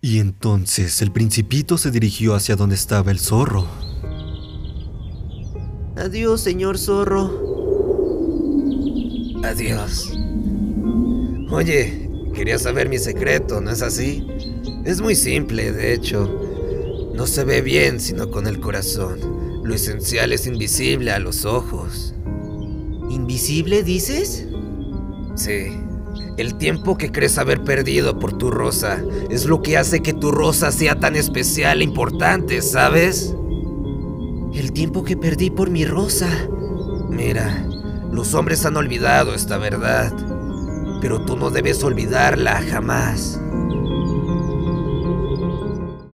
Y entonces el principito se dirigió hacia donde estaba el zorro. Adiós, señor zorro. Adiós. Oye, quería saber mi secreto, ¿no es así? Es muy simple, de hecho. No se ve bien sino con el corazón. Lo esencial es invisible a los ojos. ¿Invisible, dices? Sí. El tiempo que crees haber perdido por tu rosa es lo que hace que tu rosa sea tan especial e importante, ¿sabes? El tiempo que perdí por mi rosa. Mira, los hombres han olvidado esta verdad, pero tú no debes olvidarla jamás.